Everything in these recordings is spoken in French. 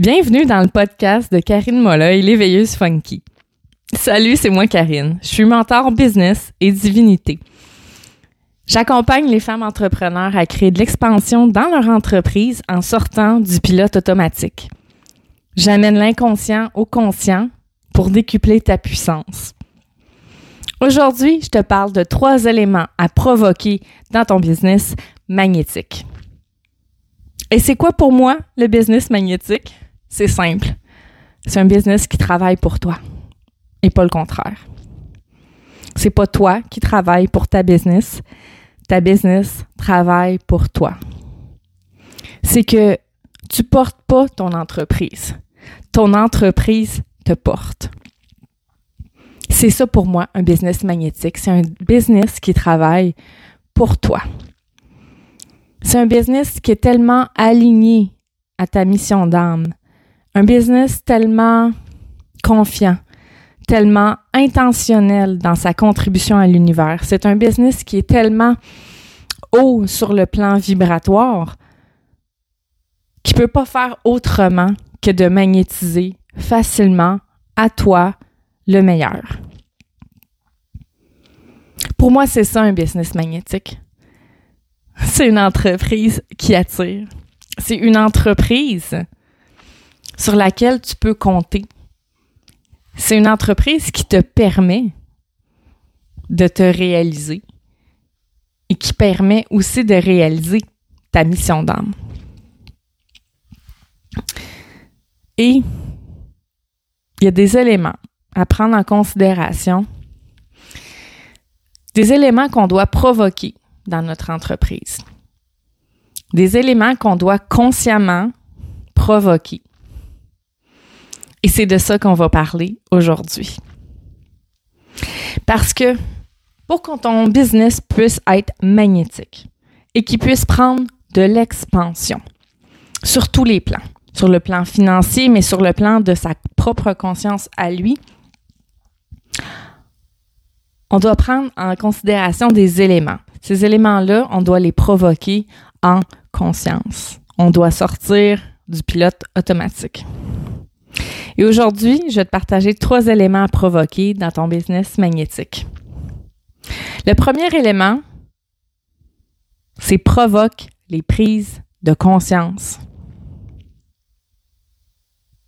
Bienvenue dans le podcast de Karine Molloy, l'éveilleuse funky. Salut, c'est moi Karine. Je suis mentor business et divinité. J'accompagne les femmes entrepreneurs à créer de l'expansion dans leur entreprise en sortant du pilote automatique. J'amène l'inconscient au conscient pour décupler ta puissance. Aujourd'hui, je te parle de trois éléments à provoquer dans ton business magnétique. Et c'est quoi pour moi le business magnétique? C'est simple. C'est un business qui travaille pour toi et pas le contraire. C'est pas toi qui travaille pour ta business. Ta business travaille pour toi. C'est que tu portes pas ton entreprise. Ton entreprise te porte. C'est ça pour moi, un business magnétique. C'est un business qui travaille pour toi. C'est un business qui est tellement aligné à ta mission d'âme, un business tellement confiant, tellement intentionnel dans sa contribution à l'univers. C'est un business qui est tellement haut sur le plan vibratoire qui peut pas faire autrement que de magnétiser facilement à toi le meilleur. Pour moi, c'est ça un business magnétique. C'est une entreprise qui attire. C'est une entreprise sur laquelle tu peux compter. C'est une entreprise qui te permet de te réaliser et qui permet aussi de réaliser ta mission d'âme. Et il y a des éléments à prendre en considération, des éléments qu'on doit provoquer dans notre entreprise, des éléments qu'on doit consciemment provoquer et c'est de ça qu'on va parler aujourd'hui. Parce que pour que ton business puisse être magnétique et qu'il puisse prendre de l'expansion sur tous les plans, sur le plan financier, mais sur le plan de sa propre conscience à lui, on doit prendre en considération des éléments. Ces éléments-là, on doit les provoquer en conscience. On doit sortir du pilote automatique. Et aujourd'hui, je vais te partager trois éléments à provoquer dans ton business magnétique. Le premier élément, c'est provoque les prises de conscience.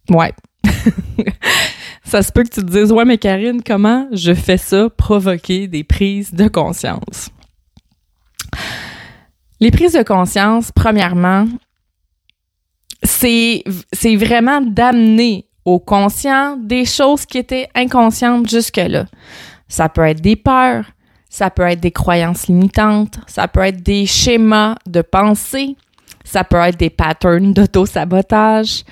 Ouais. ça se peut que tu te dises, ouais, mais Karine, comment je fais ça, provoquer des prises de conscience? Les prises de conscience, premièrement, c'est, c'est vraiment d'amener au conscient des choses qui étaient inconscientes jusque-là. Ça peut être des peurs, ça peut être des croyances limitantes, ça peut être des schémas de pensée, ça peut être des patterns d'auto-sabotage.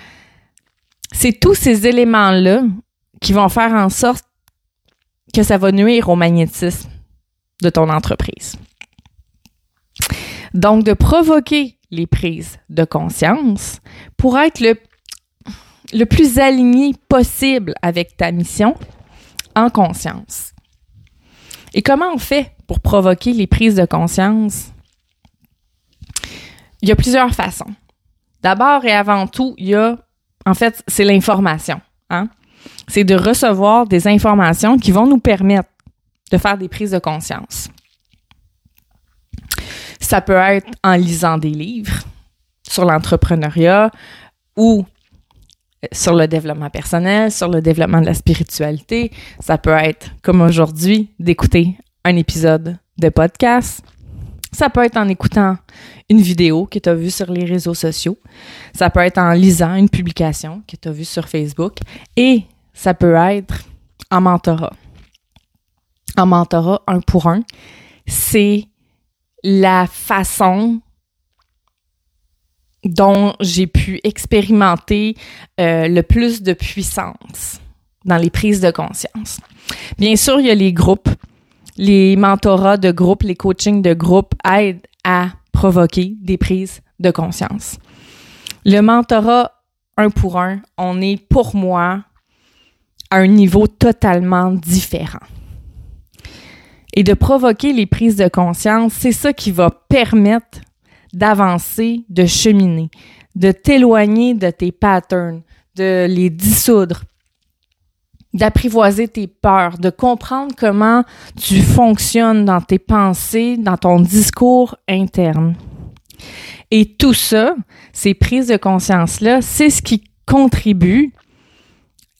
C'est tous ces éléments-là qui vont faire en sorte que ça va nuire au magnétisme de ton entreprise. Donc, de provoquer les prises de conscience pour être le le plus aligné possible avec ta mission en conscience. Et comment on fait pour provoquer les prises de conscience? Il y a plusieurs façons. D'abord et avant tout, il y a, en fait, c'est l'information. Hein? C'est de recevoir des informations qui vont nous permettre de faire des prises de conscience. Ça peut être en lisant des livres sur l'entrepreneuriat ou sur le développement personnel, sur le développement de la spiritualité. Ça peut être, comme aujourd'hui, d'écouter un épisode de podcast. Ça peut être en écoutant une vidéo que tu as vue sur les réseaux sociaux. Ça peut être en lisant une publication que tu as vue sur Facebook. Et ça peut être en mentorat. En mentorat un pour un, c'est la façon dont j'ai pu expérimenter euh, le plus de puissance dans les prises de conscience. Bien sûr, il y a les groupes. Les mentorats de groupe, les coachings de groupe aident à provoquer des prises de conscience. Le mentorat un pour un, on est pour moi à un niveau totalement différent. Et de provoquer les prises de conscience, c'est ça qui va permettre d'avancer, de cheminer. de t'éloigner de tes patterns, de les dissoudre, d'apprivoiser tes peurs, de comprendre comment tu fonctionnes dans tes pensées, dans ton discours interne. Et tout ça, ces prises de conscience-là, c'est ce qui contribue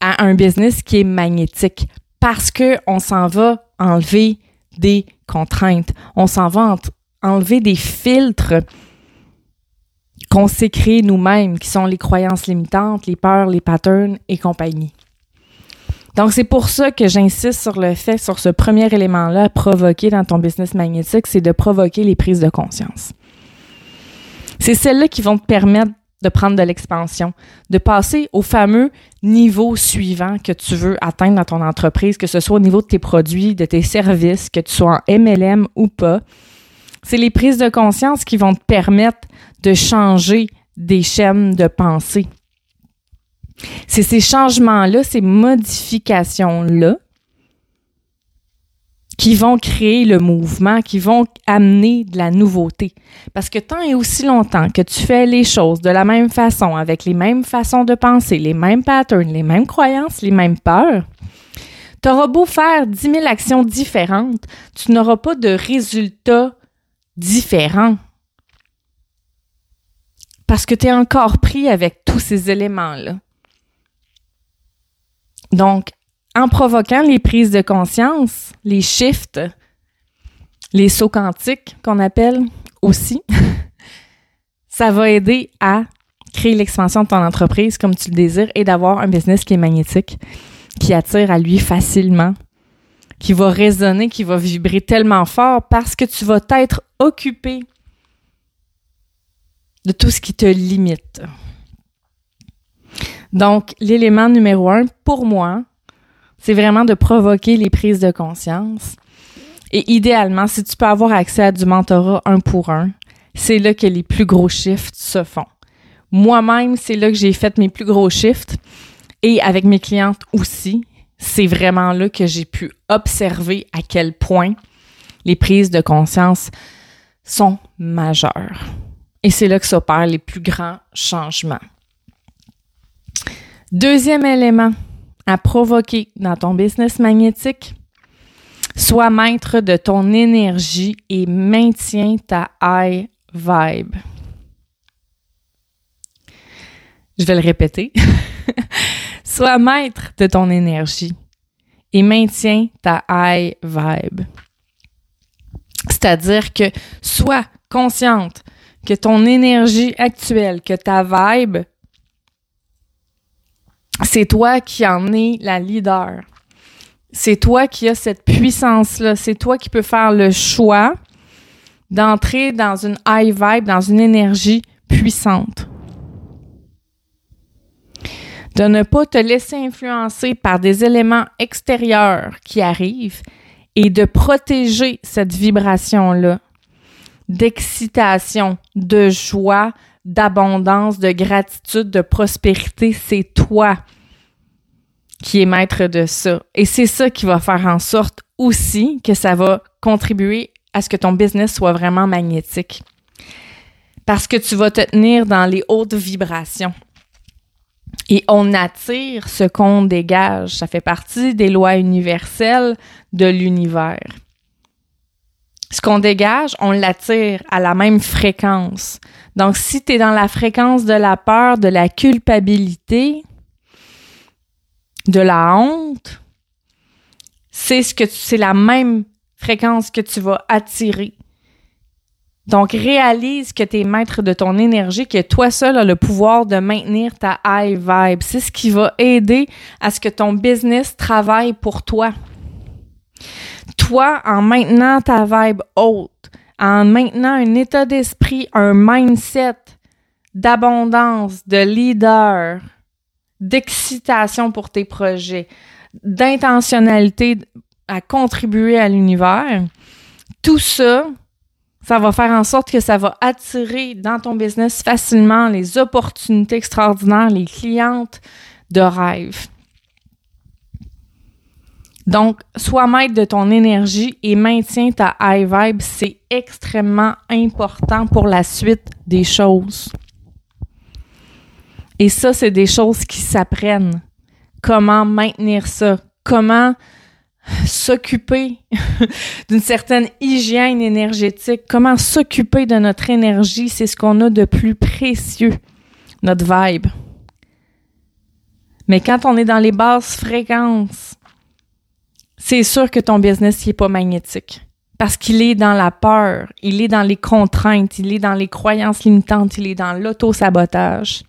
à un business qui est magnétique parce que on s'en va enlever des contraintes, on s'en va enlever des filtres qu'on s'est créés nous-mêmes, qui sont les croyances limitantes, les peurs, les patterns et compagnie. Donc, c'est pour ça que j'insiste sur le fait, sur ce premier élément-là, provoquer dans ton business magnétique, c'est de provoquer les prises de conscience. C'est celles-là qui vont te permettre de prendre de l'expansion, de passer au fameux niveau suivant que tu veux atteindre dans ton entreprise, que ce soit au niveau de tes produits, de tes services, que tu sois en MLM ou pas. C'est les prises de conscience qui vont te permettre de changer des chaînes de pensée. C'est ces changements-là, ces modifications-là qui vont créer le mouvement, qui vont amener de la nouveauté. Parce que tant et aussi longtemps que tu fais les choses de la même façon, avec les mêmes façons de penser, les mêmes patterns, les mêmes croyances, les mêmes peurs, tu auras beau faire 10 000 actions différentes, tu n'auras pas de résultats différents. Parce que tu es encore pris avec tous ces éléments-là. Donc, en provoquant les prises de conscience, les shifts, les sauts quantiques qu'on appelle aussi, ça va aider à créer l'expansion de ton entreprise comme tu le désires et d'avoir un business qui est magnétique, qui attire à lui facilement, qui va résonner, qui va vibrer tellement fort parce que tu vas t'être occupé de tout ce qui te limite. Donc, l'élément numéro un, pour moi, c'est vraiment de provoquer les prises de conscience. Et idéalement, si tu peux avoir accès à du mentorat un pour un, c'est là que les plus gros shifts se font. Moi-même, c'est là que j'ai fait mes plus gros shifts. Et avec mes clientes aussi, c'est vraiment là que j'ai pu observer à quel point les prises de conscience sont majeures. Et c'est là que s'opèrent les plus grands changements. Deuxième élément à provoquer dans ton business magnétique, sois maître de ton énergie et maintiens ta high vibe. Je vais le répéter. sois maître de ton énergie et maintiens ta high vibe. C'est-à-dire que sois consciente que ton énergie actuelle, que ta vibe c'est toi qui en es la leader. C'est toi qui as cette puissance-là. C'est toi qui peux faire le choix d'entrer dans une high vibe, dans une énergie puissante. De ne pas te laisser influencer par des éléments extérieurs qui arrivent et de protéger cette vibration-là d'excitation, de joie, d'abondance, de gratitude, de prospérité, c'est toi qui es maître de ça. Et c'est ça qui va faire en sorte aussi que ça va contribuer à ce que ton business soit vraiment magnétique. Parce que tu vas te tenir dans les hautes vibrations. Et on attire ce qu'on dégage. Ça fait partie des lois universelles de l'univers ce qu'on dégage, on l'attire à la même fréquence. Donc, si tu es dans la fréquence de la peur, de la culpabilité, de la honte, c'est ce que c'est la même fréquence que tu vas attirer. Donc, réalise que tu es maître de ton énergie, que toi seul as le pouvoir de maintenir ta high vibe. C'est ce qui va aider à ce que ton business travaille pour toi toi, en maintenant ta vibe haute, en maintenant un état d'esprit, un mindset d'abondance, de leader, d'excitation pour tes projets, d'intentionnalité à contribuer à l'univers, tout ça, ça va faire en sorte que ça va attirer dans ton business facilement les opportunités extraordinaires, les clientes de rêve. Donc, sois maître de ton énergie et maintiens ta high vibe. C'est extrêmement important pour la suite des choses. Et ça, c'est des choses qui s'apprennent. Comment maintenir ça? Comment s'occuper d'une certaine hygiène énergétique? Comment s'occuper de notre énergie? C'est ce qu'on a de plus précieux, notre vibe. Mais quand on est dans les basses fréquences, c'est sûr que ton business n'est pas magnétique. Parce qu'il est dans la peur, il est dans les contraintes, il est dans les croyances limitantes, il est dans l'auto-sabotage.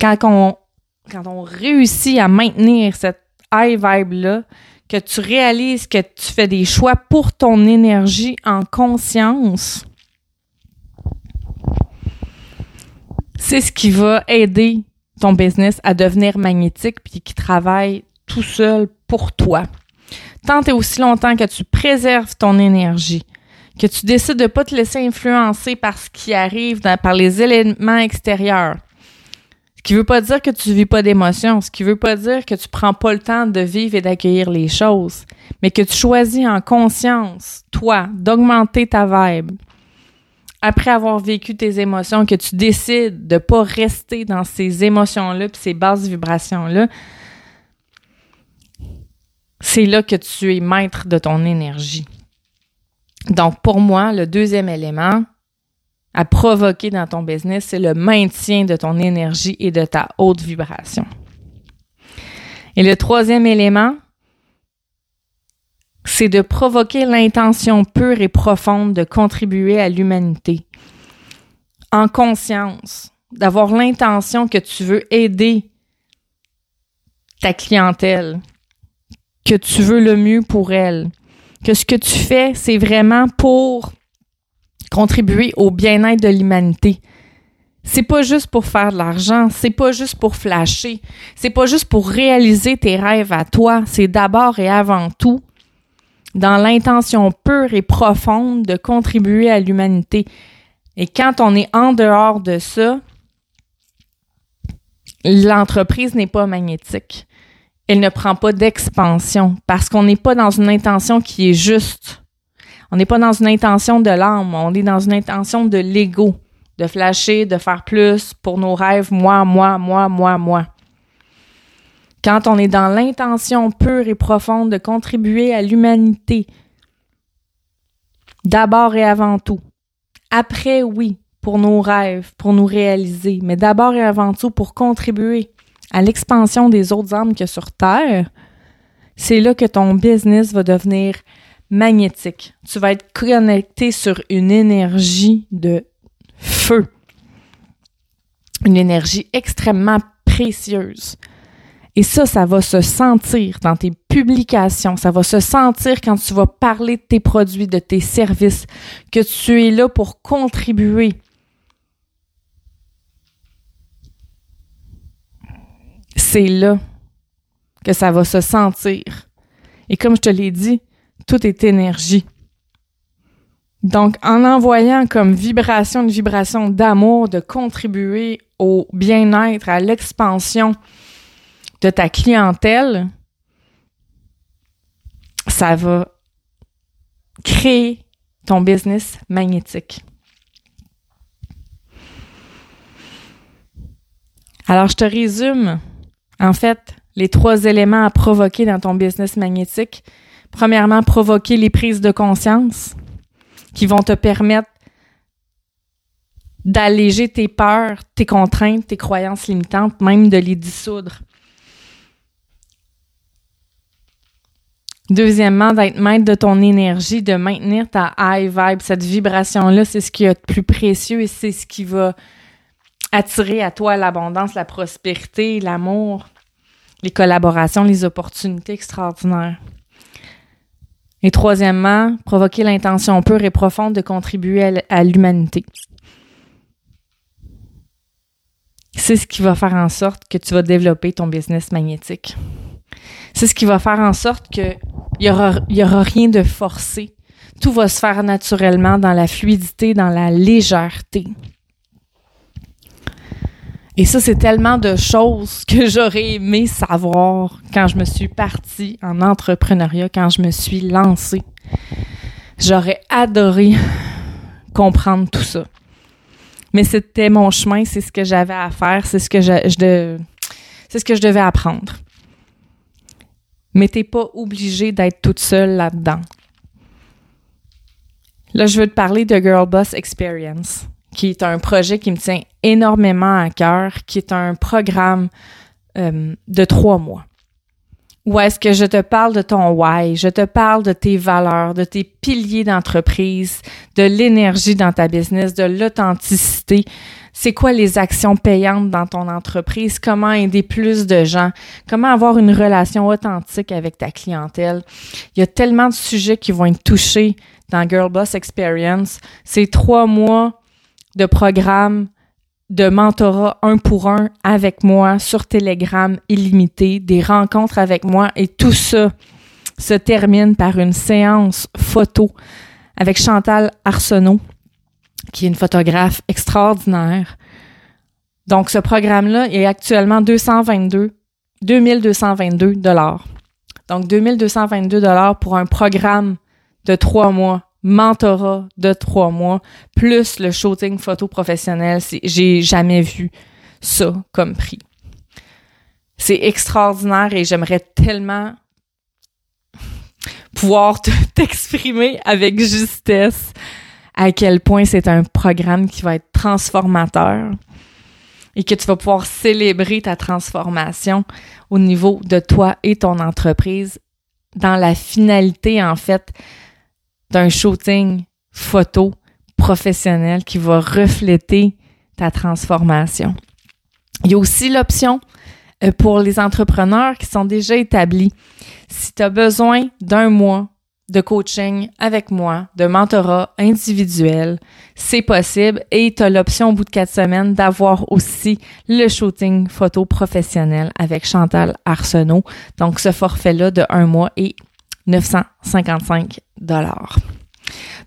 Quand on, quand on réussit à maintenir cette high vibe-là, que tu réalises que tu fais des choix pour ton énergie en conscience, c'est ce qui va aider ton business à devenir magnétique puis qui travaille tout seul pour toi. Tant et aussi longtemps que tu préserves ton énergie, que tu décides de pas te laisser influencer par ce qui arrive, par les éléments extérieurs. Qui veut pas dire que tu vis pas d'émotions, ce qui veut pas dire que tu prends pas le temps de vivre et d'accueillir les choses, mais que tu choisis en conscience, toi, d'augmenter ta vibe, après avoir vécu tes émotions, que tu décides de pas rester dans ces émotions-là puis ces basses vibrations-là, c'est là que tu es maître de ton énergie. Donc, pour moi, le deuxième élément à provoquer dans ton business, c'est le maintien de ton énergie et de ta haute vibration. Et le troisième élément, c'est de provoquer l'intention pure et profonde de contribuer à l'humanité. En conscience, d'avoir l'intention que tu veux aider ta clientèle, que tu veux le mieux pour elle, que ce que tu fais, c'est vraiment pour contribuer au bien-être de l'humanité. C'est pas juste pour faire de l'argent, c'est pas juste pour flasher, c'est pas juste pour réaliser tes rêves à toi, c'est d'abord et avant tout dans l'intention pure et profonde de contribuer à l'humanité. Et quand on est en dehors de ça, l'entreprise n'est pas magnétique. Elle ne prend pas d'expansion parce qu'on n'est pas dans une intention qui est juste. On n'est pas dans une intention de l'âme, on est dans une intention de l'ego, de flasher, de faire plus pour nos rêves, moi, moi, moi, moi, moi. Quand on est dans l'intention pure et profonde de contribuer à l'humanité, d'abord et avant tout. Après, oui, pour nos rêves, pour nous réaliser, mais d'abord et avant tout pour contribuer à l'expansion des autres âmes que sur Terre, c'est là que ton business va devenir magnétique. Tu vas être connecté sur une énergie de feu, une énergie extrêmement précieuse. Et ça, ça va se sentir dans tes publications, ça va se sentir quand tu vas parler de tes produits, de tes services, que tu es là pour contribuer. C'est là que ça va se sentir. Et comme je te l'ai dit, tout est énergie. Donc, en envoyant comme vibration une vibration d'amour, de contribuer au bien-être, à l'expansion de ta clientèle, ça va créer ton business magnétique. Alors, je te résume, en fait, les trois éléments à provoquer dans ton business magnétique. Premièrement, provoquer les prises de conscience qui vont te permettre d'alléger tes peurs, tes contraintes, tes croyances limitantes, même de les dissoudre. Deuxièmement, d'être maître de ton énergie, de maintenir ta high vibe, cette vibration-là, c'est ce qui est le plus précieux et c'est ce qui va attirer à toi l'abondance, la prospérité, l'amour, les collaborations, les opportunités extraordinaires. Et troisièmement, provoquer l'intention pure et profonde de contribuer à l'humanité. C'est ce qui va faire en sorte que tu vas développer ton business magnétique. C'est ce qui va faire en sorte que il y aura, aura rien de forcé. Tout va se faire naturellement dans la fluidité, dans la légèreté. Et ça, c'est tellement de choses que j'aurais aimé savoir quand je me suis partie en entrepreneuriat, quand je me suis lancée. J'aurais adoré comprendre tout ça. Mais c'était mon chemin, c'est ce que j'avais à faire, c'est ce que je, ce que je devais apprendre. Mais t'es pas obligé d'être toute seule là-dedans. Là, je veux te parler de Girl Boss Experience, qui est un projet qui me tient énormément à cœur, qui est un programme euh, de trois mois. Où est-ce que je te parle de ton why, je te parle de tes valeurs, de tes piliers d'entreprise, de l'énergie dans ta business, de l'authenticité. C'est quoi les actions payantes dans ton entreprise? Comment aider plus de gens? Comment avoir une relation authentique avec ta clientèle? Il y a tellement de sujets qui vont être touchés dans Girl Boss Experience. C'est trois mois de programme de mentorat un pour un avec moi sur Telegram illimité, des rencontres avec moi et tout ça se termine par une séance photo avec Chantal Arsenault, qui est une photographe extraordinaire. Donc, ce programme-là est actuellement 222, 2222 dollars. Donc, 2222 dollars pour un programme de trois mois mentorat de trois mois, plus le shooting photo professionnel. J'ai jamais vu ça comme prix. C'est extraordinaire et j'aimerais tellement pouvoir t'exprimer avec justesse à quel point c'est un programme qui va être transformateur et que tu vas pouvoir célébrer ta transformation au niveau de toi et ton entreprise dans la finalité, en fait, d'un shooting photo professionnel qui va refléter ta transformation. Il y a aussi l'option euh, pour les entrepreneurs qui sont déjà établis. Si tu as besoin d'un mois de coaching avec moi, de mentorat individuel, c'est possible et tu as l'option au bout de quatre semaines d'avoir aussi le shooting photo professionnel avec Chantal Arsenault. Donc, ce forfait-là de un mois est 955 dollars.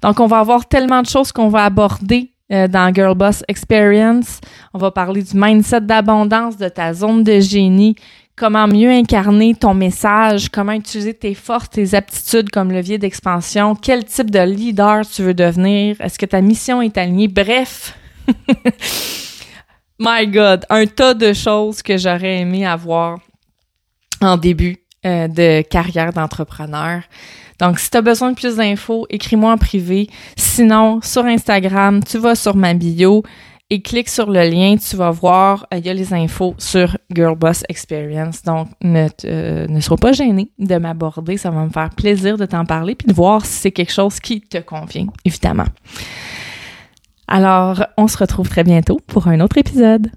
Donc, on va avoir tellement de choses qu'on va aborder euh, dans Girl Boss Experience. On va parler du mindset d'abondance, de ta zone de génie, comment mieux incarner ton message, comment utiliser tes forces, tes aptitudes comme levier d'expansion, quel type de leader tu veux devenir, est-ce que ta mission est alignée, bref. My God, un tas de choses que j'aurais aimé avoir en début euh, de carrière d'entrepreneur. Donc, si tu as besoin de plus d'infos, écris-moi en privé. Sinon, sur Instagram, tu vas sur ma bio et clique sur le lien, tu vas voir, euh, il y a les infos sur Girl Boss Experience. Donc, ne, euh, ne sois pas gêné de m'aborder. Ça va me faire plaisir de t'en parler puis de voir si c'est quelque chose qui te convient, évidemment. Alors, on se retrouve très bientôt pour un autre épisode.